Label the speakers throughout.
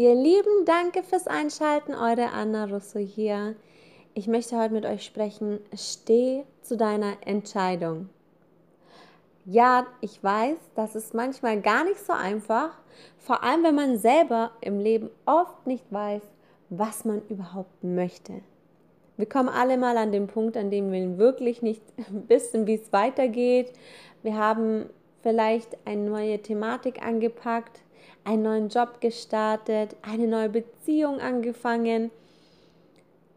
Speaker 1: Ihr Lieben, danke fürs Einschalten. Eure Anna Russo hier. Ich möchte heute mit euch sprechen. Steh zu deiner Entscheidung. Ja, ich weiß, das ist manchmal gar nicht so einfach, vor allem wenn man selber im Leben oft nicht weiß, was man überhaupt möchte. Wir kommen alle mal an den Punkt, an dem wir wirklich nicht wissen, wie es weitergeht. Wir haben vielleicht eine neue Thematik angepackt einen neuen Job gestartet, eine neue Beziehung angefangen,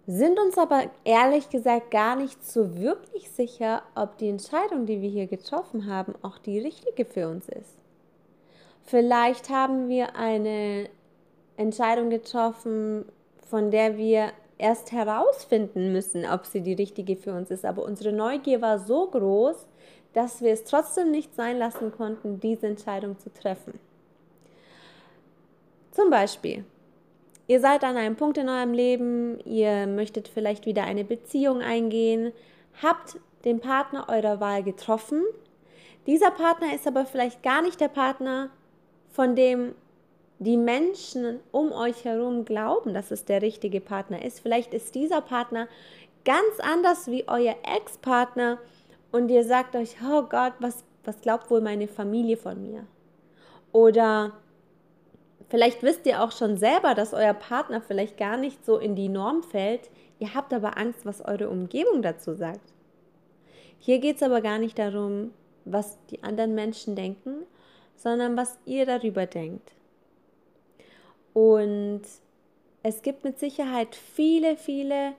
Speaker 1: sind uns aber ehrlich gesagt gar nicht so wirklich sicher, ob die Entscheidung, die wir hier getroffen haben, auch die richtige für uns ist. Vielleicht haben wir eine Entscheidung getroffen, von der wir erst herausfinden müssen, ob sie die richtige für uns ist. Aber unsere Neugier war so groß, dass wir es trotzdem nicht sein lassen konnten, diese Entscheidung zu treffen. Zum Beispiel, ihr seid an einem Punkt in eurem Leben, ihr möchtet vielleicht wieder eine Beziehung eingehen, habt den Partner eurer Wahl getroffen. Dieser Partner ist aber vielleicht gar nicht der Partner, von dem die Menschen um euch herum glauben, dass es der richtige Partner ist. Vielleicht ist dieser Partner ganz anders wie euer Ex-Partner und ihr sagt euch, oh Gott, was, was glaubt wohl meine Familie von mir? Oder Vielleicht wisst ihr auch schon selber, dass euer Partner vielleicht gar nicht so in die Norm fällt. Ihr habt aber Angst, was eure Umgebung dazu sagt. Hier geht es aber gar nicht darum, was die anderen Menschen denken, sondern was ihr darüber denkt. Und es gibt mit Sicherheit viele, viele,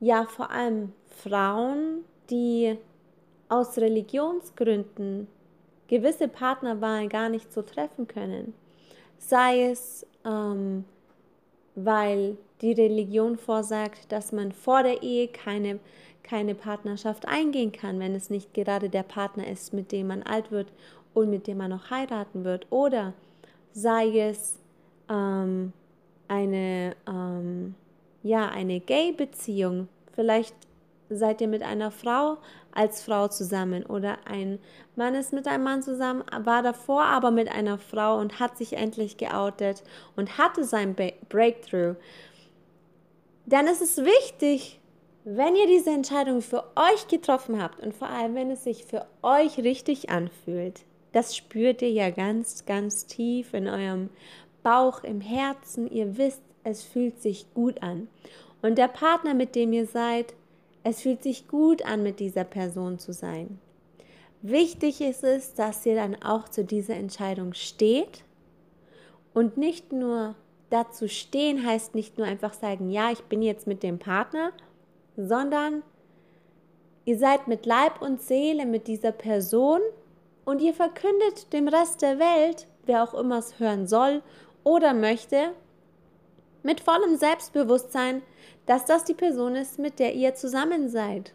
Speaker 1: ja vor allem Frauen, die aus Religionsgründen gewisse Partnerwahlen gar nicht so treffen können sei es, ähm, weil die Religion vorsagt, dass man vor der Ehe keine, keine Partnerschaft eingehen kann, wenn es nicht gerade der Partner ist, mit dem man alt wird und mit dem man noch heiraten wird. Oder sei es ähm, eine, ähm, ja, eine Gay-Beziehung. Vielleicht seid ihr mit einer Frau als Frau zusammen oder ein Mann ist mit einem Mann zusammen, war davor aber mit einer Frau und hat sich endlich geoutet und hatte sein Breakthrough, dann ist es wichtig, wenn ihr diese Entscheidung für euch getroffen habt und vor allem, wenn es sich für euch richtig anfühlt, das spürt ihr ja ganz, ganz tief in eurem Bauch, im Herzen. Ihr wisst, es fühlt sich gut an. Und der Partner, mit dem ihr seid, es fühlt sich gut an, mit dieser Person zu sein. Wichtig ist es, dass ihr dann auch zu dieser Entscheidung steht und nicht nur dazu stehen heißt nicht nur einfach sagen, ja, ich bin jetzt mit dem Partner, sondern ihr seid mit Leib und Seele mit dieser Person und ihr verkündet dem Rest der Welt, wer auch immer es hören soll oder möchte, mit vollem Selbstbewusstsein, dass das die Person ist, mit der ihr zusammen seid.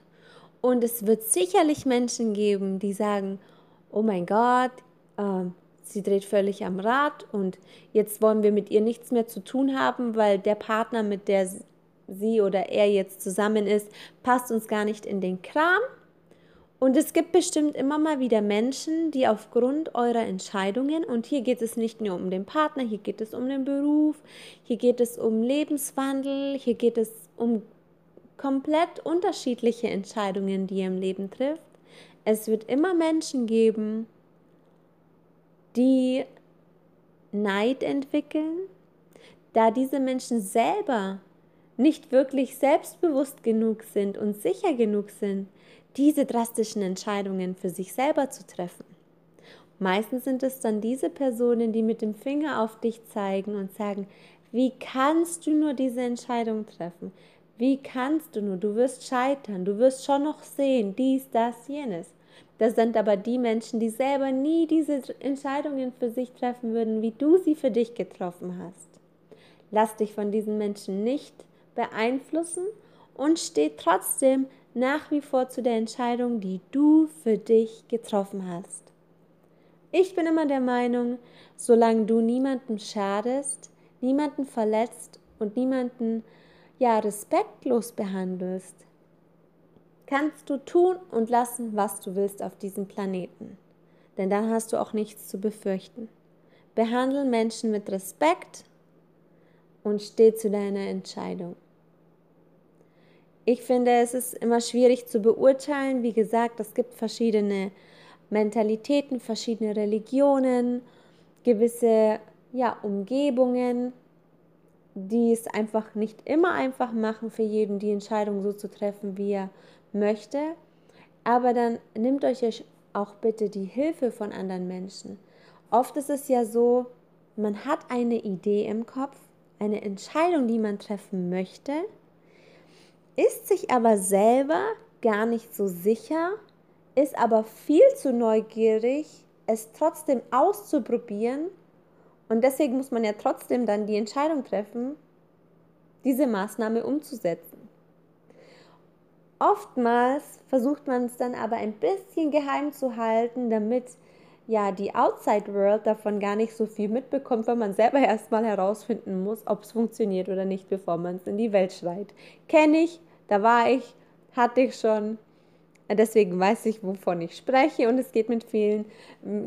Speaker 1: Und es wird sicherlich Menschen geben, die sagen, oh mein Gott, äh, sie dreht völlig am Rad und jetzt wollen wir mit ihr nichts mehr zu tun haben, weil der Partner, mit der sie oder er jetzt zusammen ist, passt uns gar nicht in den Kram. Und es gibt bestimmt immer mal wieder Menschen, die aufgrund eurer Entscheidungen, und hier geht es nicht nur um den Partner, hier geht es um den Beruf, hier geht es um Lebenswandel, hier geht es um komplett unterschiedliche Entscheidungen, die ihr im Leben trifft. Es wird immer Menschen geben, die Neid entwickeln, da diese Menschen selber nicht wirklich selbstbewusst genug sind und sicher genug sind, diese drastischen Entscheidungen für sich selber zu treffen. Meistens sind es dann diese Personen, die mit dem Finger auf dich zeigen und sagen, wie kannst du nur diese Entscheidung treffen? Wie kannst du nur? Du wirst scheitern, du wirst schon noch sehen, dies, das, jenes. Das sind aber die Menschen, die selber nie diese Entscheidungen für sich treffen würden, wie du sie für dich getroffen hast. Lass dich von diesen Menschen nicht beeinflussen und steh trotzdem nach wie vor zu der Entscheidung, die du für dich getroffen hast. Ich bin immer der Meinung, solange du niemandem schadest, niemanden verletzt und niemanden ja respektlos behandelst, kannst du tun und lassen, was du willst auf diesem Planeten. Denn dann hast du auch nichts zu befürchten. Behandle Menschen mit Respekt und steh zu deiner Entscheidung. Ich finde, es ist immer schwierig zu beurteilen. Wie gesagt, es gibt verschiedene Mentalitäten, verschiedene Religionen, gewisse ja, Umgebungen, die es einfach nicht immer einfach machen für jeden, die Entscheidung so zu treffen, wie er möchte. Aber dann nehmt euch auch bitte die Hilfe von anderen Menschen. Oft ist es ja so, man hat eine Idee im Kopf, eine Entscheidung, die man treffen möchte, ist sich aber selber gar nicht so sicher, ist aber viel zu neugierig, es trotzdem auszuprobieren. Und deswegen muss man ja trotzdem dann die Entscheidung treffen, diese Maßnahme umzusetzen. Oftmals versucht man es dann aber ein bisschen geheim zu halten, damit ja die Outside World davon gar nicht so viel mitbekommt, weil man selber erstmal herausfinden muss, ob es funktioniert oder nicht, bevor man es in die Welt schreit. Kenne ich, da war ich, hatte ich schon. Deswegen weiß ich, wovon ich spreche und es geht mit vielen,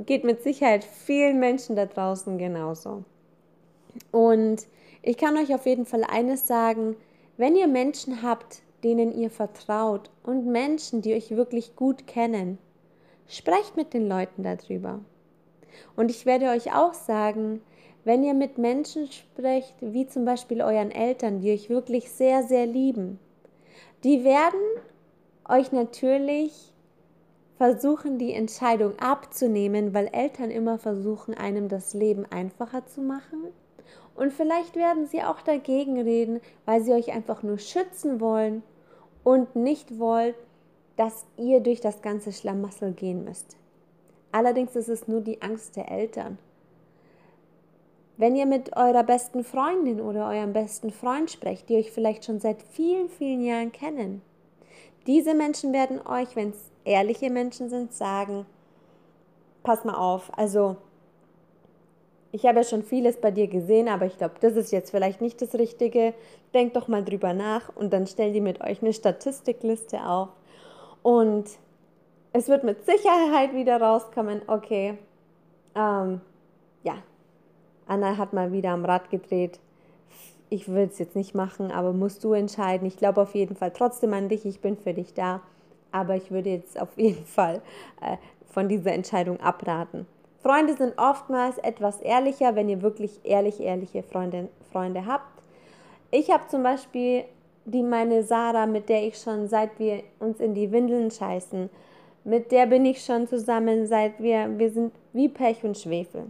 Speaker 1: geht mit Sicherheit vielen Menschen da draußen genauso. Und ich kann euch auf jeden Fall eines sagen, wenn ihr Menschen habt, denen ihr vertraut und Menschen, die euch wirklich gut kennen. Sprecht mit den Leuten darüber. Und ich werde euch auch sagen, wenn ihr mit Menschen sprecht, wie zum Beispiel euren Eltern, die euch wirklich sehr, sehr lieben, die werden euch natürlich versuchen, die Entscheidung abzunehmen, weil Eltern immer versuchen, einem das Leben einfacher zu machen und vielleicht werden sie auch dagegen reden, weil sie euch einfach nur schützen wollen und nicht wollen, dass ihr durch das ganze Schlamassel gehen müsst. Allerdings ist es nur die Angst der Eltern. Wenn ihr mit eurer besten Freundin oder eurem besten Freund sprecht, die euch vielleicht schon seit vielen, vielen Jahren kennen, diese Menschen werden euch, wenn es ehrliche Menschen sind, sagen, pass mal auf, also ich habe ja schon vieles bei dir gesehen, aber ich glaube, das ist jetzt vielleicht nicht das Richtige. Denkt doch mal drüber nach und dann stellt ihr mit euch eine Statistikliste auf. Und es wird mit Sicherheit wieder rauskommen, okay, ähm, ja, Anna hat mal wieder am Rad gedreht. Ich will es jetzt nicht machen, aber musst du entscheiden. Ich glaube auf jeden Fall trotzdem an dich, ich bin für dich da. Aber ich würde jetzt auf jeden Fall äh, von dieser Entscheidung abraten. Freunde sind oftmals etwas ehrlicher, wenn ihr wirklich ehrlich, ehrliche Freunde, Freunde habt. Ich habe zum Beispiel die meine Sarah, mit der ich schon seit wir uns in die Windeln scheißen, mit der bin ich schon zusammen, seit wir, wir sind wie Pech und Schwefel.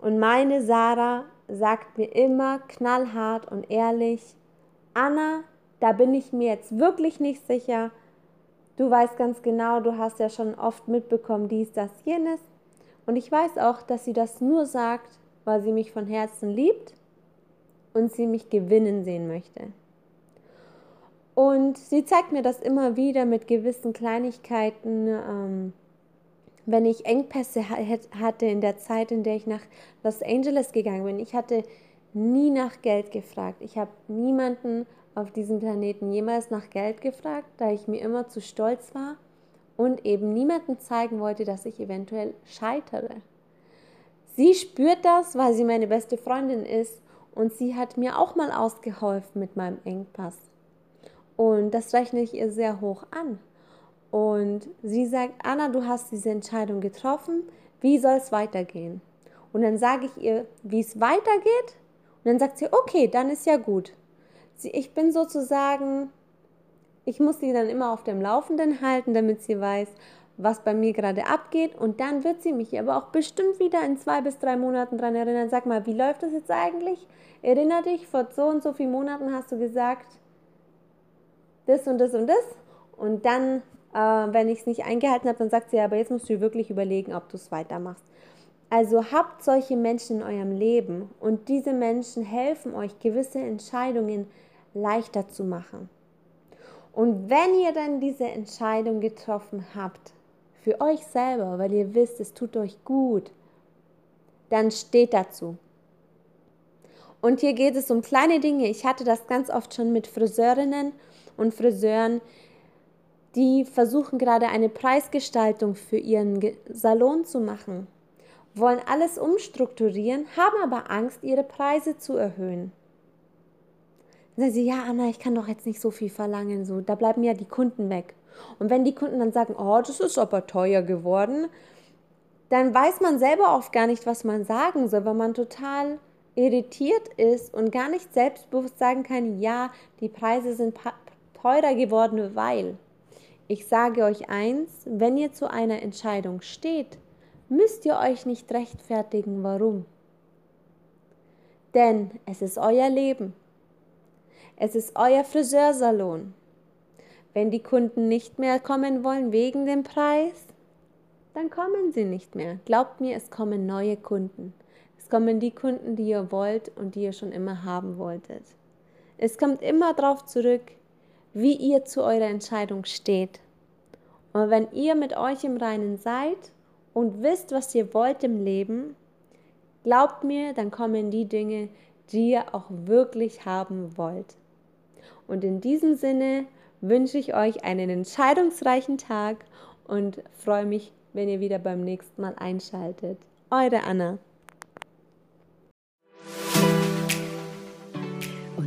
Speaker 1: Und meine Sarah sagt mir immer knallhart und ehrlich, Anna, da bin ich mir jetzt wirklich nicht sicher. Du weißt ganz genau, du hast ja schon oft mitbekommen, dies, das, jenes. Und ich weiß auch, dass sie das nur sagt, weil sie mich von Herzen liebt und sie mich gewinnen sehen möchte. Und sie zeigt mir das immer wieder mit gewissen Kleinigkeiten, ähm, wenn ich Engpässe hatte in der Zeit, in der ich nach Los Angeles gegangen bin. Ich hatte nie nach Geld gefragt. Ich habe niemanden auf diesem Planeten jemals nach Geld gefragt, da ich mir immer zu stolz war und eben niemandem zeigen wollte, dass ich eventuell scheitere. Sie spürt das, weil sie meine beste Freundin ist und sie hat mir auch mal ausgeholfen mit meinem Engpass. Und das rechne ich ihr sehr hoch an. Und sie sagt, Anna, du hast diese Entscheidung getroffen, wie soll es weitergehen? Und dann sage ich ihr, wie es weitergeht. Und dann sagt sie, okay, dann ist ja gut. Sie, ich bin sozusagen ich muss sie dann immer auf dem Laufenden halten, damit sie weiß, was bei mir gerade abgeht. Und dann wird sie mich aber auch bestimmt wieder in zwei bis drei Monaten daran erinnern. Sag mal, wie läuft das jetzt eigentlich? Erinner dich, vor so und so vielen Monaten hast du gesagt, das und das und das. Und dann Äh, wenn ich es nicht eingehalten habe, dann sagt sie, aber jetzt musst du wirklich überlegen, ob du es weitermachst. Also habt solche Menschen in eurem Leben und diese Menschen helfen euch, gewisse Entscheidungen leichter zu machen. Und wenn ihr dann diese Entscheidung getroffen habt, für euch selber, weil ihr wisst, es tut euch gut, dann steht dazu. Und hier geht es um kleine Dinge. Ich hatte das ganz oft schon mit Friseurinnen und Friseuren, die versuchen gerade eine Preisgestaltung für ihren Salon zu machen, wollen alles umstrukturieren, haben aber Angst, ihre Preise zu erhöhen. Dann sagen sie, ja, Anna, ich kann doch jetzt nicht so viel verlangen, so, da bleiben ja die Kunden weg. Und wenn die Kunden dann sagen, oh, das ist aber teuer geworden, dann weiß man selber oft gar nicht, was man sagen soll, weil man total irritiert ist und gar nicht selbstbewusst sagen kann, ja, die Preise sind teurer geworden, weil. Ich sage euch eins, wenn ihr zu einer Entscheidung steht, müsst ihr euch nicht rechtfertigen, warum. Denn es ist euer Leben. Es ist euer Friseursalon. Wenn die Kunden nicht mehr kommen wollen wegen dem Preis, dann kommen sie nicht mehr. Glaubt mir, es kommen neue Kunden. Es kommen die Kunden, die ihr wollt und die ihr schon immer haben wolltet. Es kommt immer darauf zurück, wie ihr zu eurer Entscheidung steht. Und wenn ihr mit euch im Reinen seid und wisst, was ihr wollt im Leben, glaubt mir, dann kommen die Dinge, die ihr auch wirklich haben wollt. Und in diesem Sinne wünsche ich euch einen entscheidungsreichen Tag und freue mich, wenn ihr wieder beim nächsten Mal einschaltet. Eure Anna.